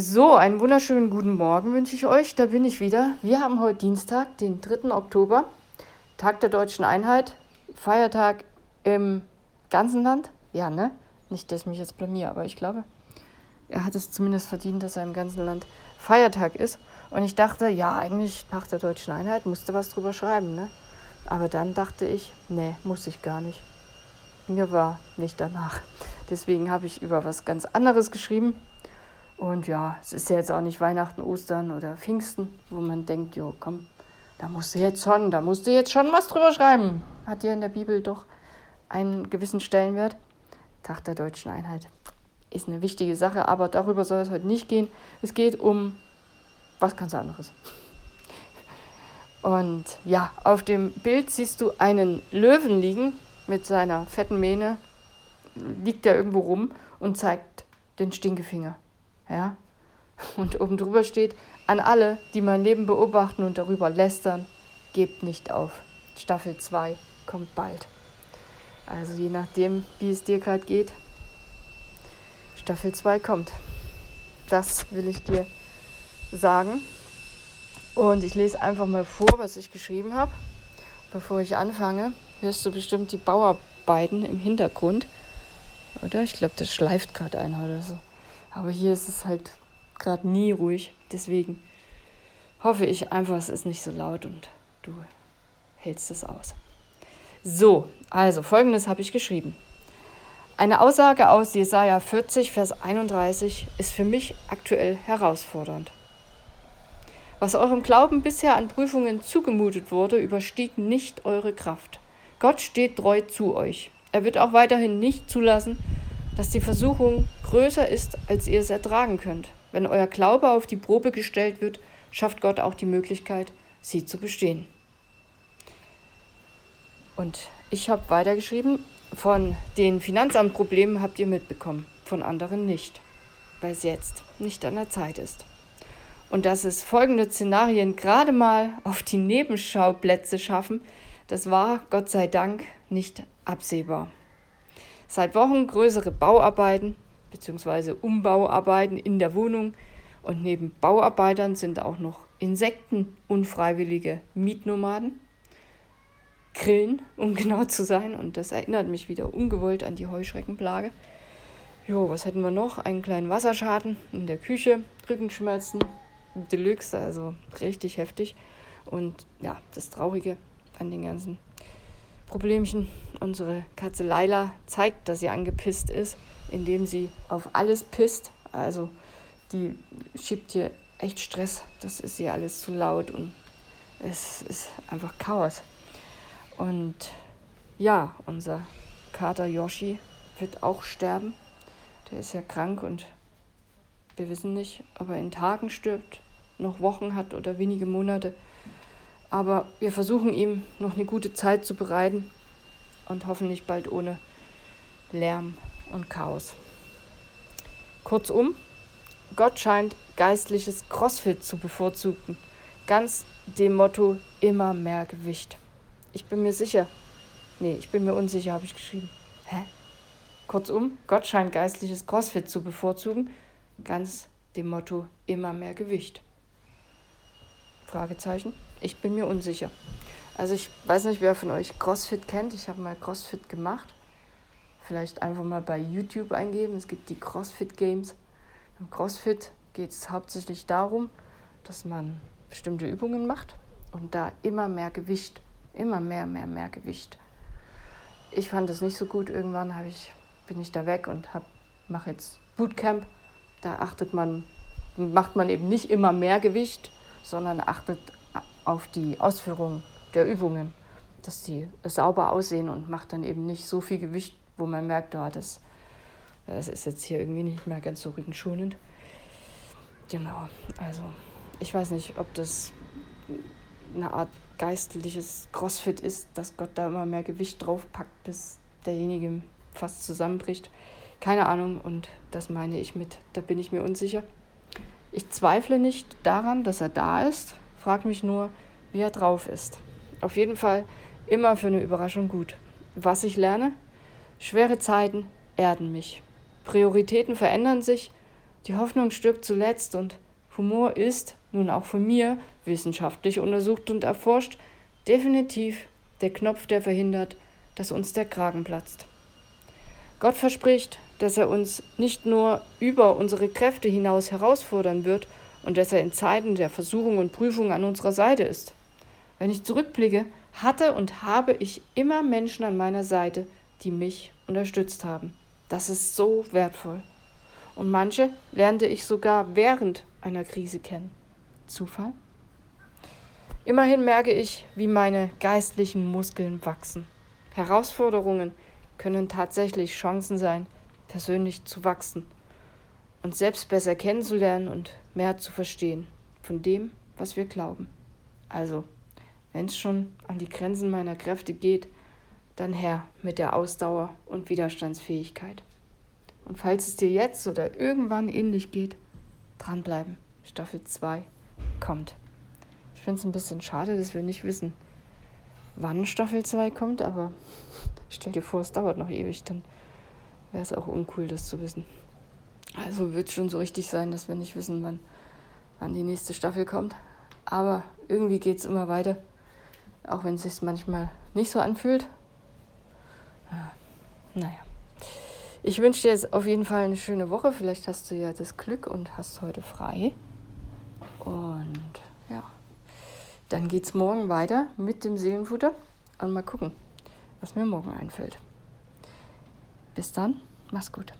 So, einen wunderschönen guten Morgen wünsche ich euch. Da bin ich wieder. Wir haben heute Dienstag, den 3. Oktober, Tag der deutschen Einheit, Feiertag im ganzen Land. Ja, ne? Nicht, dass ich mich jetzt blamier, aber ich glaube, er hat es zumindest verdient, dass er im ganzen Land Feiertag ist. Und ich dachte, ja, eigentlich Tag der deutschen Einheit, musste was drüber schreiben, ne? Aber dann dachte ich, nee, muss ich gar nicht. Mir war nicht danach. Deswegen habe ich über was ganz anderes geschrieben. Und ja, es ist ja jetzt auch nicht Weihnachten, Ostern oder Pfingsten, wo man denkt, jo, komm, da musst du jetzt schon, da musst du jetzt schon was drüber schreiben. Hat ja in der Bibel doch einen gewissen Stellenwert. Tag der deutschen Einheit ist eine wichtige Sache, aber darüber soll es heute nicht gehen. Es geht um was ganz anderes. Und ja, auf dem Bild siehst du einen Löwen liegen mit seiner fetten Mähne, liegt er irgendwo rum und zeigt den Stinkefinger. Ja? Und oben drüber steht, an alle, die mein Leben beobachten und darüber lästern, gebt nicht auf. Staffel 2 kommt bald. Also je nachdem, wie es dir gerade geht, Staffel 2 kommt. Das will ich dir sagen. Und ich lese einfach mal vor, was ich geschrieben habe. Bevor ich anfange, hörst du bestimmt die Bauarbeiten im Hintergrund. Oder? Ich glaube, das schleift gerade einer oder so. Aber hier ist es halt gerade nie ruhig. Deswegen hoffe ich einfach, es ist nicht so laut und du hältst es aus. So, also folgendes habe ich geschrieben. Eine Aussage aus Jesaja 40, Vers 31 ist für mich aktuell herausfordernd. Was eurem Glauben bisher an Prüfungen zugemutet wurde, überstieg nicht eure Kraft. Gott steht treu zu euch. Er wird auch weiterhin nicht zulassen, dass die Versuchung größer ist, als ihr es ertragen könnt. Wenn euer Glaube auf die Probe gestellt wird, schafft Gott auch die Möglichkeit, sie zu bestehen. Und ich habe weitergeschrieben, von den Finanzamtproblemen habt ihr mitbekommen, von anderen nicht, weil es jetzt nicht an der Zeit ist und dass es folgende Szenarien gerade mal auf die Nebenschauplätze schaffen, das war Gott sei Dank nicht absehbar. Seit Wochen größere Bauarbeiten bzw. Umbauarbeiten in der Wohnung und neben Bauarbeitern sind auch noch Insekten unfreiwillige Mietnomaden. Grillen, um genau zu sein. Und das erinnert mich wieder ungewollt an die Heuschreckenplage. Jo, was hätten wir noch? Einen kleinen Wasserschaden in der Küche, Rückenschmerzen, Deluxe, also richtig heftig. Und ja, das Traurige an den ganzen Problemchen, unsere Katze Laila zeigt, dass sie angepisst ist, indem sie auf alles pisst. Also die schiebt hier echt Stress. Das ist ihr alles zu laut und es ist einfach Chaos. Und ja, unser Kater Yoshi wird auch sterben. Der ist ja krank und wir wissen nicht, ob er in Tagen stirbt noch Wochen hat oder wenige Monate. Aber wir versuchen ihm noch eine gute Zeit zu bereiten und hoffentlich bald ohne Lärm und Chaos. Kurzum, Gott scheint geistliches Crossfit zu bevorzugen. Ganz dem Motto immer mehr Gewicht. Ich bin mir sicher. Nee, ich bin mir unsicher, habe ich geschrieben. Hä? Kurzum, Gott scheint geistliches Crossfit zu bevorzugen. Ganz dem Motto immer mehr Gewicht. Fragezeichen. Ich bin mir unsicher. Also ich weiß nicht, wer von euch CrossFit kennt. Ich habe mal CrossFit gemacht. Vielleicht einfach mal bei YouTube eingeben. Es gibt die CrossFit Games. Im CrossFit geht es hauptsächlich darum, dass man bestimmte Übungen macht und da immer mehr Gewicht, immer mehr, mehr, mehr Gewicht. Ich fand das nicht so gut. Irgendwann ich, bin ich da weg und mache jetzt Bootcamp. Da achtet man, macht man eben nicht immer mehr Gewicht, sondern achtet auf die Ausführung der Übungen, dass die sauber aussehen und macht dann eben nicht so viel Gewicht, wo man merkt, oh, das, das ist jetzt hier irgendwie nicht mehr ganz so rückenschonend. Genau, also ich weiß nicht, ob das eine Art geistliches Crossfit ist, dass Gott da immer mehr Gewicht draufpackt, bis derjenige fast zusammenbricht. Keine Ahnung und das meine ich mit, da bin ich mir unsicher. Ich zweifle nicht daran, dass er da ist, frage mich nur, wie er drauf ist. Auf jeden Fall immer für eine Überraschung gut. Was ich lerne? Schwere Zeiten erden mich. Prioritäten verändern sich, Die Hoffnung stirbt zuletzt und Humor ist, nun auch von mir, wissenschaftlich untersucht und erforscht, definitiv der Knopf, der verhindert, dass uns der Kragen platzt. Gott verspricht, dass er uns nicht nur über unsere Kräfte hinaus herausfordern wird und dass er in Zeiten der Versuchung und Prüfung an unserer Seite ist. Wenn ich zurückblicke, hatte und habe ich immer Menschen an meiner Seite, die mich unterstützt haben. Das ist so wertvoll. Und manche lernte ich sogar während einer Krise kennen. Zufall? Immerhin merke ich, wie meine geistlichen Muskeln wachsen. Herausforderungen können tatsächlich Chancen sein, persönlich zu wachsen und selbst besser kennenzulernen und mehr zu verstehen von dem, was wir glauben. Also, wenn es schon an die Grenzen meiner Kräfte geht, dann her mit der Ausdauer und Widerstandsfähigkeit. Und falls es dir jetzt oder irgendwann ähnlich geht, dranbleiben. Staffel 2 kommt. Ich finde es ein bisschen schade, dass wir nicht wissen, wann Staffel 2 kommt, aber stell dir vor, es dauert noch ewig, dann wäre es auch uncool, das zu wissen. Also wird es schon so richtig sein, dass wir nicht wissen, wann, wann die nächste Staffel kommt. Aber irgendwie geht es immer weiter, auch wenn es sich manchmal nicht so anfühlt. Ja, naja. Ich wünsche dir jetzt auf jeden Fall eine schöne Woche. Vielleicht hast du ja das Glück und hast heute frei. Und ja, dann geht es morgen weiter mit dem Seelenfutter und mal gucken, was mir morgen einfällt. Bis dann, mach's gut.